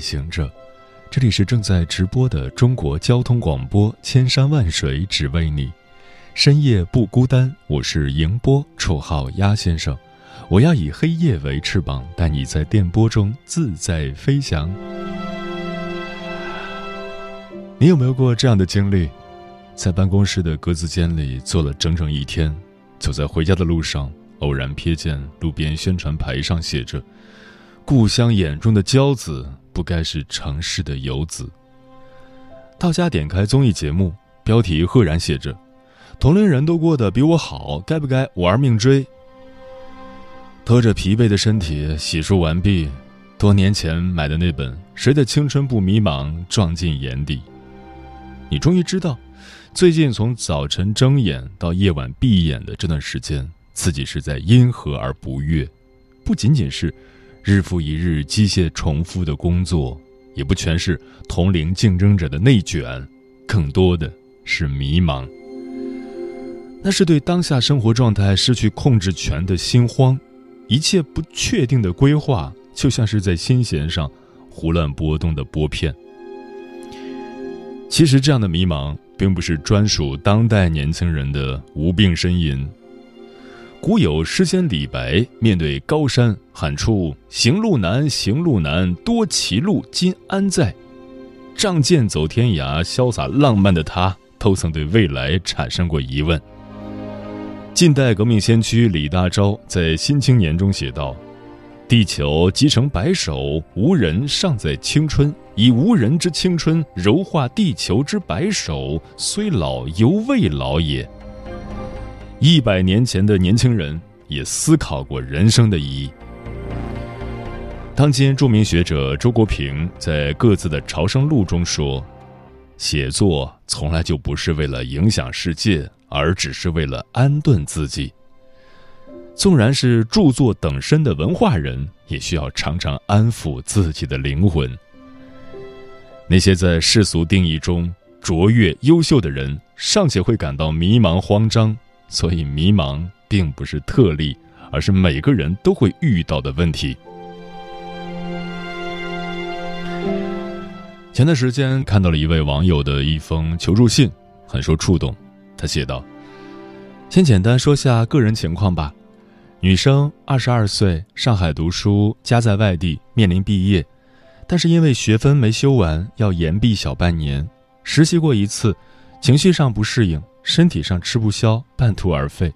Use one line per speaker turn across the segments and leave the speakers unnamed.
行者，这里是正在直播的中国交通广播，千山万水只为你，深夜不孤单。我是迎波，绰号鸭先生。我要以黑夜为翅膀，带你在电波中自在飞翔。你有没有过这样的经历？在办公室的格子间里坐了整整一天，走在回家的路上，偶然瞥见路边宣传牌上写着。故乡眼中的骄子，不该是城市的游子。到家点开综艺节目，标题赫然写着：“同龄人都过得比我好，该不该玩命追？”拖着疲惫的身体洗漱完毕，多年前买的那本《谁的青春不迷茫》撞进眼底。你终于知道，最近从早晨睁眼到夜晚闭眼的这段时间，自己是在因何而不悦，不仅仅是。日复一日机械重复的工作，也不全是同龄竞争者的内卷，更多的是迷茫。那是对当下生活状态失去控制权的心慌，一切不确定的规划，就像是在心弦上胡乱波动的拨片。其实，这样的迷茫并不是专属当代年轻人的无病呻吟。古有诗仙李白，面对高山喊出“行路难，行路难，多歧路，今安在？”仗剑走天涯，潇洒浪漫的他，都曾对未来产生过疑问。近代革命先驱李大钊在《新青年》中写道：“地球即成白首，无人尚在青春。以无人之青春柔化地球之白首，虽老犹未老也。”一百年前的年轻人也思考过人生的意义。当今著名学者周国平在各自的朝圣录中说：“写作从来就不是为了影响世界，而只是为了安顿自己。纵然是著作等身的文化人，也需要常常安抚自己的灵魂。那些在世俗定义中卓越优秀的人，尚且会感到迷茫慌张。”所以，迷茫并不是特例，而是每个人都会遇到的问题。前段时间看到了一位网友的一封求助信，很受触动。他写道：“先简单说下个人情况吧。女生，二十二岁，上海读书，家在外地，面临毕业，但是因为学分没修完，要延毕小半年。实习过一次，情绪上不适应。”身体上吃不消，半途而废，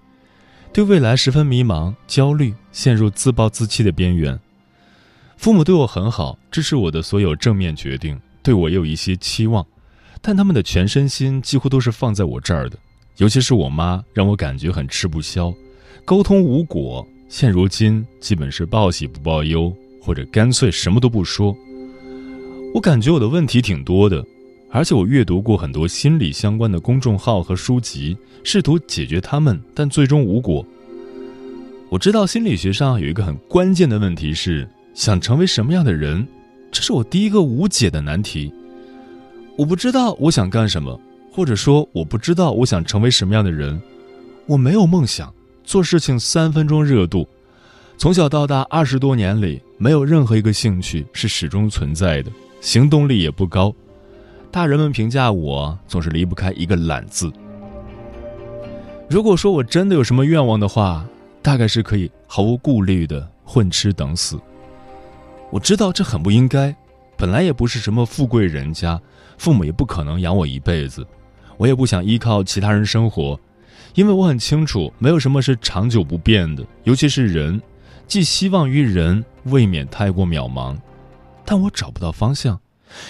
对未来十分迷茫、焦虑，陷入自暴自弃的边缘。父母对我很好，支持我的所有正面决定，对我也有一些期望，但他们的全身心几乎都是放在我这儿的。尤其是我妈，让我感觉很吃不消，沟通无果。现如今，基本是报喜不报忧，或者干脆什么都不说。我感觉我的问题挺多的。而且我阅读过很多心理相关的公众号和书籍，试图解决他们，但最终无果。我知道心理学上有一个很关键的问题是想成为什么样的人，这是我第一个无解的难题。我不知道我想干什么，或者说我不知道我想成为什么样的人。我没有梦想，做事情三分钟热度。从小到大二十多年里，没有任何一个兴趣是始终存在的，行动力也不高。大人们评价我总是离不开一个“懒”字。如果说我真的有什么愿望的话，大概是可以毫无顾虑的混吃等死，我知道这很不应该，本来也不是什么富贵人家，父母也不可能养我一辈子，我也不想依靠其他人生活，因为我很清楚，没有什么是长久不变的，尤其是人，寄希望于人，未免太过渺茫。但我找不到方向，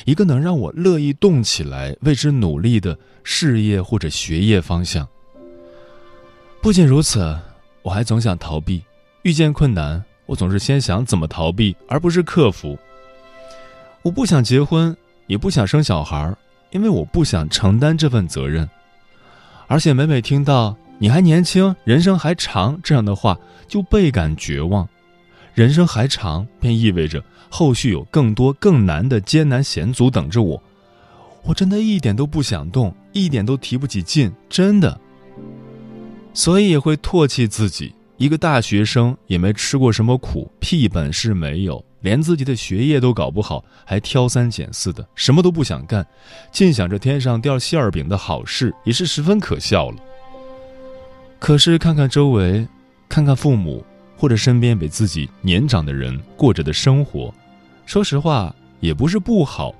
一个能让我乐意动起来、为之努力的事业或者学业方向。不仅如此，我还总想逃避，遇见困难。我总是先想怎么逃避，而不是克服。我不想结婚，也不想生小孩，因为我不想承担这份责任。而且每每听到“你还年轻，人生还长”这样的话，就倍感绝望。人生还长，便意味着后续有更多更难的艰难险阻等着我。我真的一点都不想动，一点都提不起劲，真的。所以也会唾弃自己。一个大学生也没吃过什么苦，屁本事没有，连自己的学业都搞不好，还挑三拣四的，什么都不想干，尽想着天上掉馅儿饼的好事，也是十分可笑了。可是看看周围，看看父母或者身边比自己年长的人过着的生活，说实话也不是不好，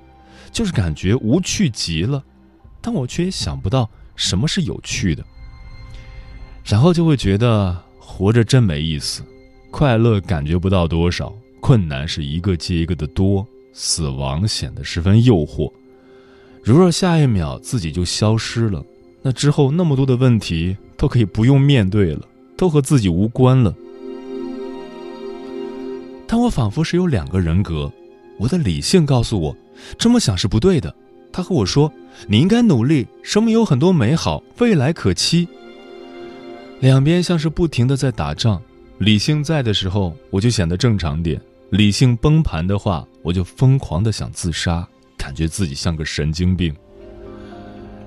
就是感觉无趣极了。但我却也想不到什么是有趣的，然后就会觉得。活着真没意思，快乐感觉不到多少，困难是一个接一个的多，死亡显得十分诱惑。如若下一秒自己就消失了，那之后那么多的问题都可以不用面对了，都和自己无关了。但我仿佛是有两个人格，我的理性告诉我，这么想是不对的。他和我说，你应该努力，生命有很多美好，未来可期。两边像是不停的在打仗，理性在的时候，我就显得正常点；理性崩盘的话，我就疯狂的想自杀，感觉自己像个神经病。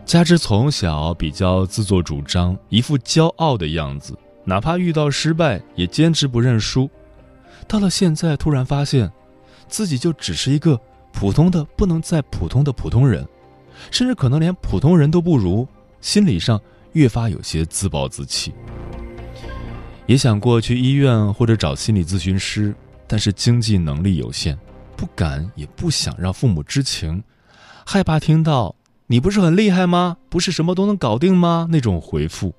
加之从小比较自作主张，一副骄傲的样子，哪怕遇到失败也坚持不认输。到了现在，突然发现，自己就只是一个普通的不能再普通的普通人，甚至可能连普通人都不如，心理上。越发有些自暴自弃，也想过去医院或者找心理咨询师，但是经济能力有限，不敢也不想让父母知情，害怕听到“你不是很厉害吗？不是什么都能搞定吗？”那种回复。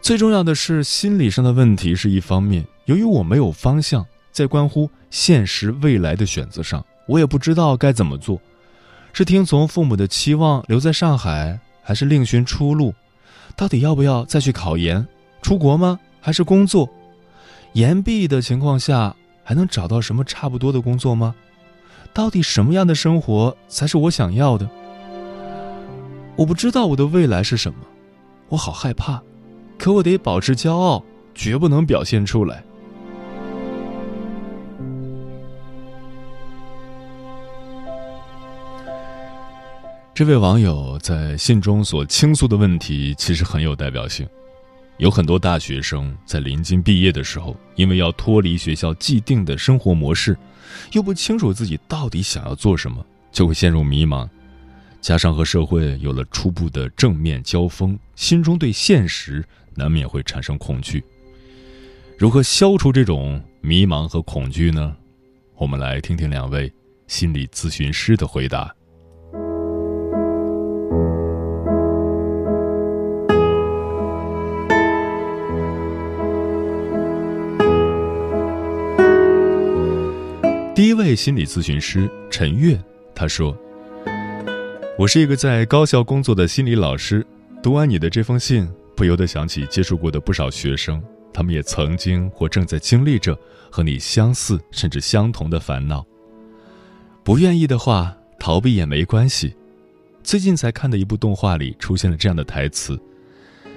最重要的是心理上的问题是一方面，由于我没有方向，在关乎现实未来的选择上，我也不知道该怎么做，是听从父母的期望留在上海。还是另寻出路，到底要不要再去考研？出国吗？还是工作？研毕的情况下，还能找到什么差不多的工作吗？到底什么样的生活才是我想要的？我不知道我的未来是什么，我好害怕，可我得保持骄傲，绝不能表现出来。这位网友在信中所倾诉的问题其实很有代表性，有很多大学生在临近毕业的时候，因为要脱离学校既定的生活模式，又不清楚自己到底想要做什么，就会陷入迷茫。加上和社会有了初步的正面交锋，心中对现实难免会产生恐惧。如何消除这种迷茫和恐惧呢？我们来听听两位心理咨询师的回答。位心理咨询师陈月，他说：“我是一个在高校工作的心理老师，读完你的这封信，不由得想起接触过的不少学生，他们也曾经或正在经历着和你相似甚至相同的烦恼。不愿意的话，逃避也没关系。最近才看的一部动画里出现了这样的台词，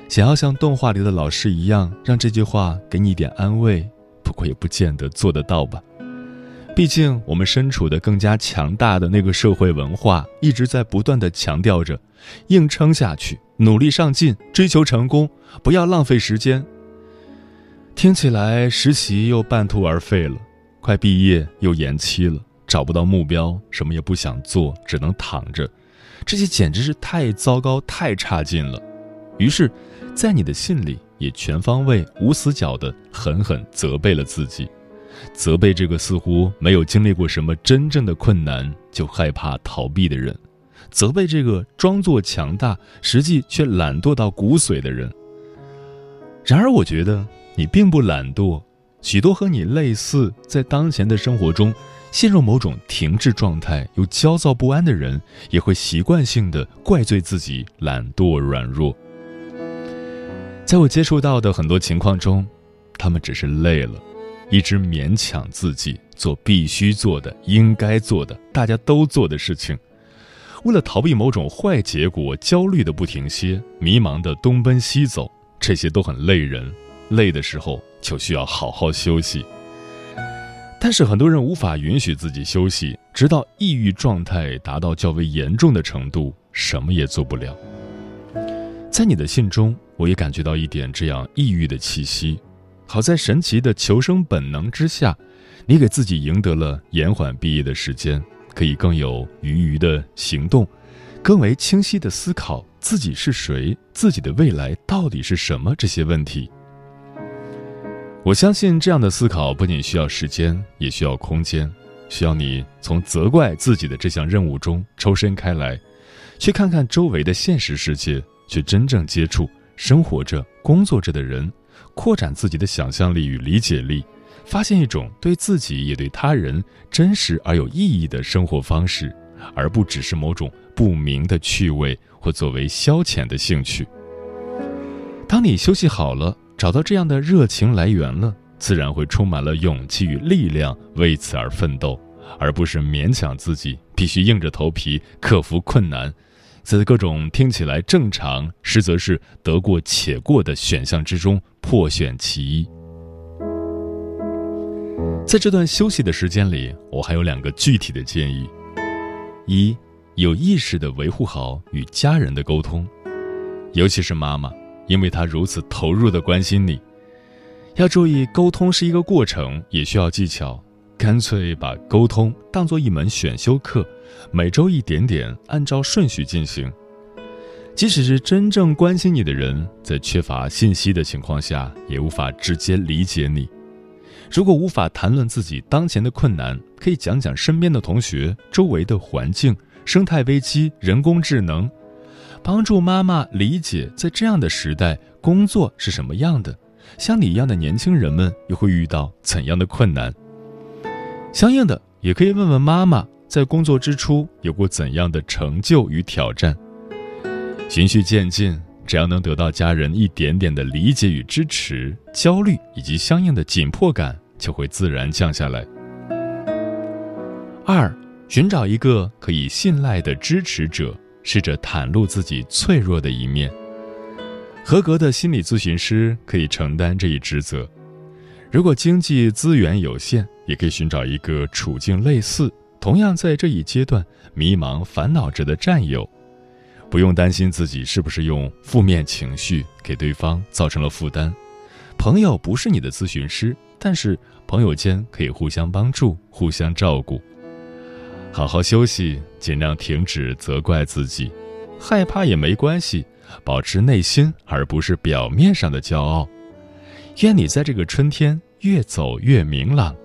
想要像动画里的老师一样，让这句话给你一点安慰，不过也不见得做得到吧。”毕竟，我们身处的更加强大的那个社会文化，一直在不断的强调着，硬撑下去，努力上进，追求成功，不要浪费时间。听起来，实习又半途而废了，快毕业又延期了，找不到目标，什么也不想做，只能躺着，这些简直是太糟糕、太差劲了。于是，在你的信里，也全方位、无死角的狠狠责备了自己。责备这个似乎没有经历过什么真正的困难就害怕逃避的人，责备这个装作强大实际却懒惰到骨髓的人。然而，我觉得你并不懒惰，许多和你类似，在当前的生活中陷入某种停滞状态又焦躁不安的人，也会习惯性的怪罪自己懒惰软弱。在我接触到的很多情况中，他们只是累了。一直勉强自己做必须做的、应该做的、大家都做的事情，为了逃避某种坏结果，焦虑的不停歇，迷茫的东奔西走，这些都很累人。累的时候就需要好好休息。但是很多人无法允许自己休息，直到抑郁状态达到较为严重的程度，什么也做不了。在你的信中，我也感觉到一点这样抑郁的气息。好在神奇的求生本能之下，你给自己赢得了延缓毕业的时间，可以更有余余的行动，更为清晰的思考自己是谁，自己的未来到底是什么这些问题。我相信这样的思考不仅需要时间，也需要空间，需要你从责怪自己的这项任务中抽身开来，去看看周围的现实世界，去真正接触生活着、工作着的人。扩展自己的想象力与理解力，发现一种对自己也对他人真实而有意义的生活方式，而不只是某种不明的趣味或作为消遣的兴趣。当你休息好了，找到这样的热情来源了，自然会充满了勇气与力量为此而奋斗，而不是勉强自己必须硬着头皮克服困难。在各种听起来正常，实则是得过且过的选项之中破选其一。在这段休息的时间里，我还有两个具体的建议：一，有意识的维护好与家人的沟通，尤其是妈妈，因为她如此投入的关心你。要注意，沟通是一个过程，也需要技巧。干脆把沟通当做一门选修课，每周一点点，按照顺序进行。即使是真正关心你的人，在缺乏信息的情况下，也无法直接理解你。如果无法谈论自己当前的困难，可以讲讲身边的同学、周围的环境、生态危机、人工智能，帮助妈妈理解在这样的时代，工作是什么样的。像你一样的年轻人们又会遇到怎样的困难？相应的，也可以问问妈妈，在工作之初有过怎样的成就与挑战。循序渐进，只要能得到家人一点点的理解与支持，焦虑以及相应的紧迫感就会自然降下来。二，寻找一个可以信赖的支持者，试着袒露自己脆弱的一面。合格的心理咨询师可以承担这一职责。如果经济资源有限，也可以寻找一个处境类似、同样在这一阶段迷茫、烦恼着的战友，不用担心自己是不是用负面情绪给对方造成了负担。朋友不是你的咨询师，但是朋友间可以互相帮助、互相照顾。好好休息，尽量停止责怪自己，害怕也没关系，保持内心而不是表面上的骄傲。愿你在这个春天越走越明朗。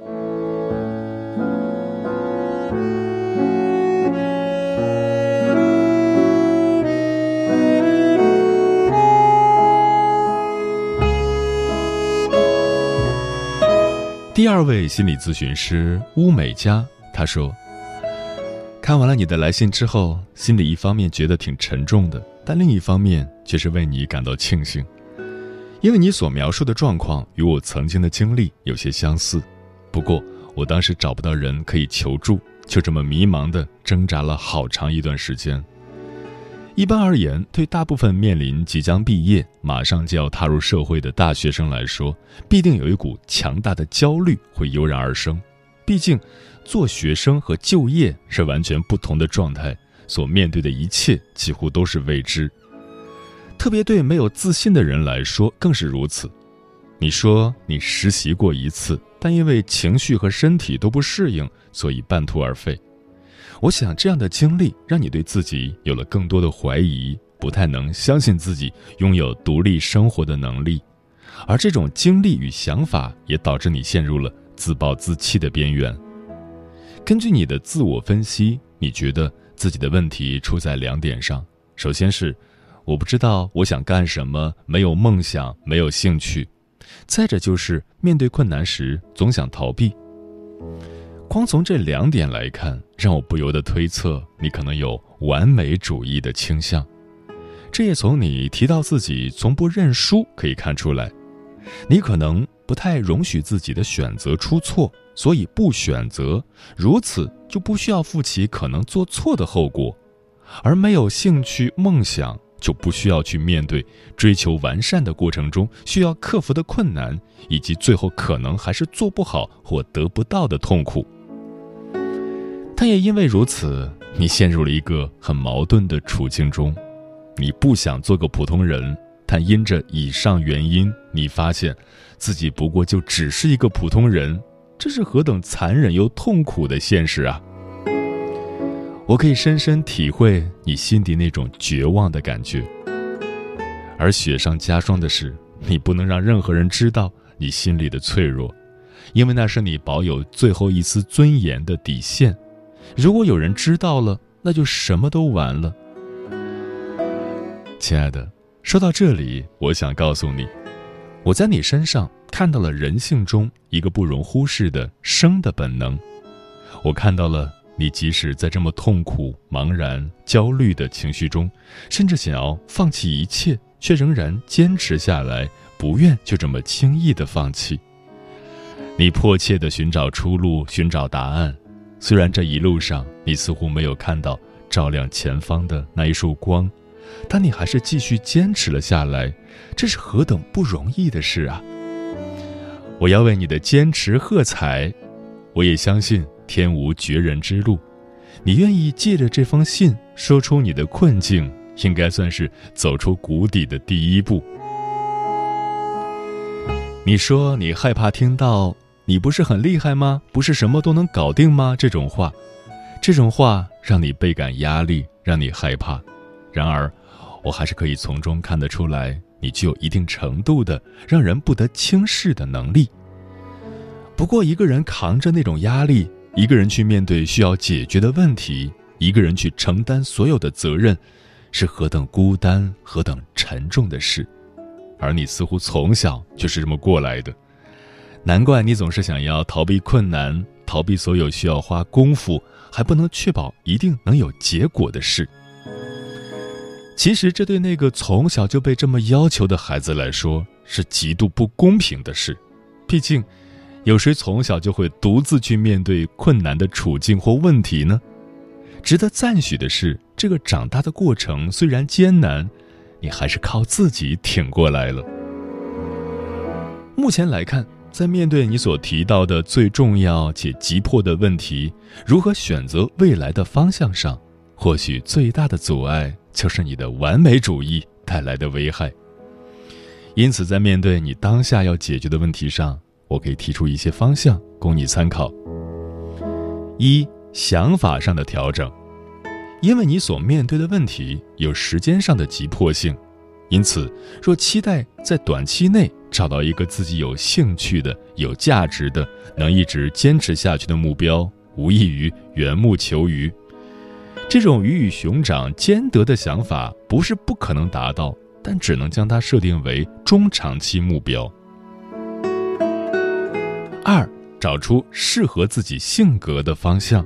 第二位心理咨询师乌美佳，他说：“看完了你的来信之后，心里一方面觉得挺沉重的，但另一方面却是为你感到庆幸，因为你所描述的状况与我曾经的经历有些相似。不过我当时找不到人可以求助，就这么迷茫的挣扎了好长一段时间。”一般而言，对大部分面临即将毕业、马上就要踏入社会的大学生来说，必定有一股强大的焦虑会油然而生。毕竟，做学生和就业是完全不同的状态，所面对的一切几乎都是未知。特别对没有自信的人来说更是如此。你说你实习过一次，但因为情绪和身体都不适应，所以半途而废。我想，这样的经历让你对自己有了更多的怀疑，不太能相信自己拥有独立生活的能力，而这种经历与想法也导致你陷入了自暴自弃的边缘。根据你的自我分析，你觉得自己的问题出在两点上：首先是我不知道我想干什么，没有梦想，没有兴趣；再者就是面对困难时总想逃避。光从这两点来看，让我不由得推测你可能有完美主义的倾向。这也从你提到自己从不认输可以看出来。你可能不太容许自己的选择出错，所以不选择，如此就不需要负起可能做错的后果；而没有兴趣、梦想，就不需要去面对追求完善的过程中需要克服的困难，以及最后可能还是做不好或得不到的痛苦。但也因为如此，你陷入了一个很矛盾的处境中：你不想做个普通人，但因着以上原因，你发现自己不过就只是一个普通人，这是何等残忍又痛苦的现实啊！我可以深深体会你心底那种绝望的感觉。而雪上加霜的是，你不能让任何人知道你心里的脆弱，因为那是你保有最后一丝尊严的底线。如果有人知道了，那就什么都完了。亲爱的，说到这里，我想告诉你，我在你身上看到了人性中一个不容忽视的生的本能。我看到了你，即使在这么痛苦、茫然、焦虑的情绪中，甚至想要放弃一切，却仍然坚持下来，不愿就这么轻易的放弃。你迫切的寻找出路，寻找答案。虽然这一路上你似乎没有看到照亮前方的那一束光，但你还是继续坚持了下来，这是何等不容易的事啊！我要为你的坚持喝彩。我也相信天无绝人之路，你愿意借着这封信说出你的困境，应该算是走出谷底的第一步。你说你害怕听到。你不是很厉害吗？不是什么都能搞定吗？这种话，这种话让你倍感压力，让你害怕。然而，我还是可以从中看得出来，你具有一定程度的让人不得轻视的能力。不过，一个人扛着那种压力，一个人去面对需要解决的问题，一个人去承担所有的责任，是何等孤单、何等沉重的事。而你似乎从小就是这么过来的。难怪你总是想要逃避困难，逃避所有需要花功夫还不能确保一定能有结果的事。其实，这对那个从小就被这么要求的孩子来说是极度不公平的事。毕竟，有谁从小就会独自去面对困难的处境或问题呢？值得赞许的是，这个长大的过程虽然艰难，你还是靠自己挺过来了。目前来看。在面对你所提到的最重要且急迫的问题，如何选择未来的方向上，或许最大的阻碍就是你的完美主义带来的危害。因此，在面对你当下要解决的问题上，我可以提出一些方向供你参考。一、想法上的调整，因为你所面对的问题有时间上的急迫性，因此若期待在短期内。找到一个自己有兴趣的、有价值的、能一直坚持下去的目标，无异于缘木求鱼。这种鱼与熊掌兼得的想法不是不可能达到，但只能将它设定为中长期目标。二，找出适合自己性格的方向。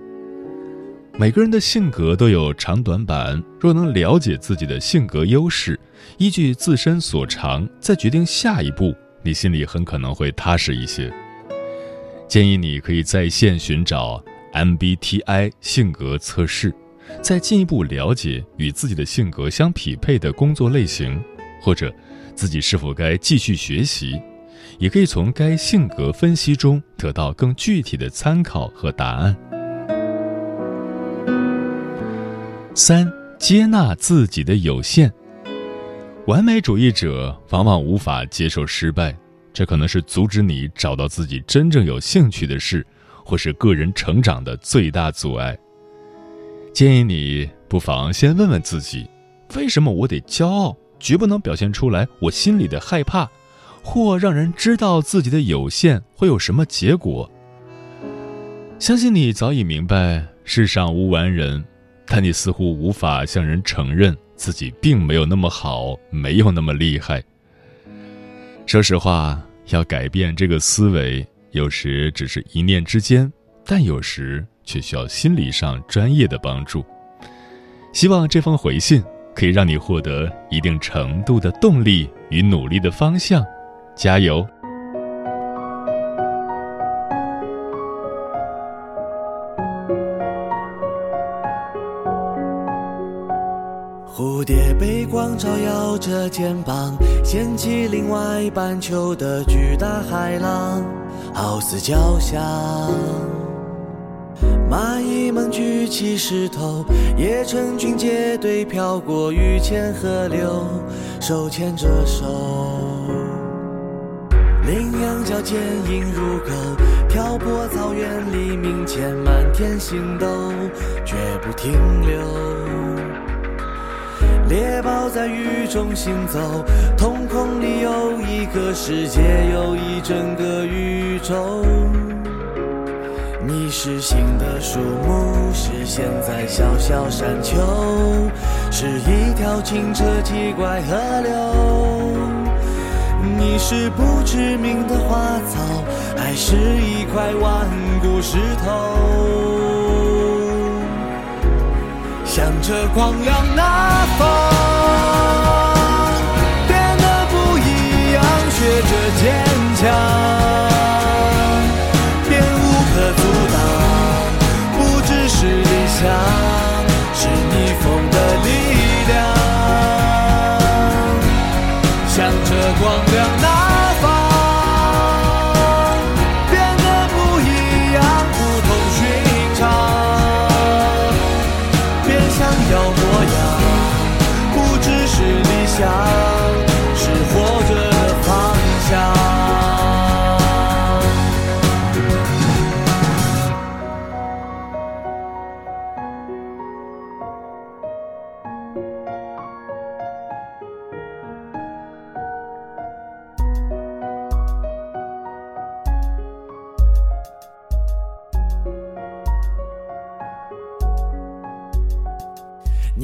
每个人的性格都有长短板，若能了解自己的性格优势，依据自身所长再决定下一步，你心里很可能会踏实一些。建议你可以在线寻找 MBTI 性格测试，再进一步了解与自己的性格相匹配的工作类型，或者自己是否该继续学习，也可以从该性格分析中得到更具体的参考和答案。三、接纳自己的有限。完美主义者往往无法接受失败，这可能是阻止你找到自己真正有兴趣的事，或是个人成长的最大阻碍。建议你不妨先问问自己：为什么我得骄傲，绝不能表现出来我心里的害怕，或让人知道自己的有限会有什么结果？相信你早已明白世上无完人，但你似乎无法向人承认自己并没有那么好，没有那么厉害。说实话，要改变这个思维，有时只是一念之间，但有时却需要心理上专业的帮助。希望这封回信可以让你获得一定程度的动力与努力的方向，加油！
光照耀着肩膀，掀起另外半球的巨大海浪，好似交响。蚂蚁们举起石头，也成群结队飘过雨前河流，手牵着手。羚羊角坚硬如狗，挑拨草原黎明前满天星斗，绝不停留。猎豹在雨中行走，瞳孔里有一个世界，有一整个宇宙。你是新的树木，是现在小小山丘，是一条清澈奇怪河流。你是不知名的花草，还是一块顽固石头？向着光亮那方，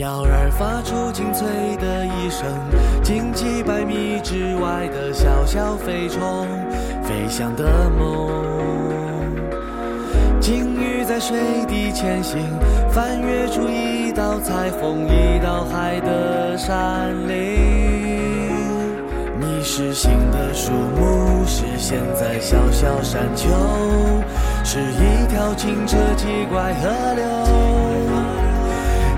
鸟儿发出清脆的一声，惊起百米之外的小小飞虫，飞翔的梦。鲸鱼在水底前行，翻越出一道彩虹，一道海的山岭。你是新的树木，是现在小小山丘，是一条清澈奇怪河流。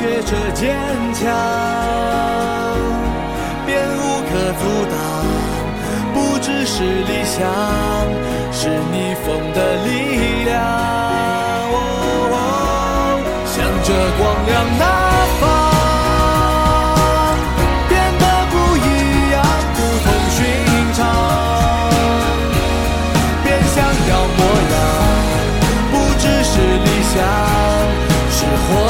学着坚强，便无可阻挡，不只是理想，是逆风的力量。哦，向着光亮那方，变得不一样，不同寻常，变想要模样，不只是理想，是活。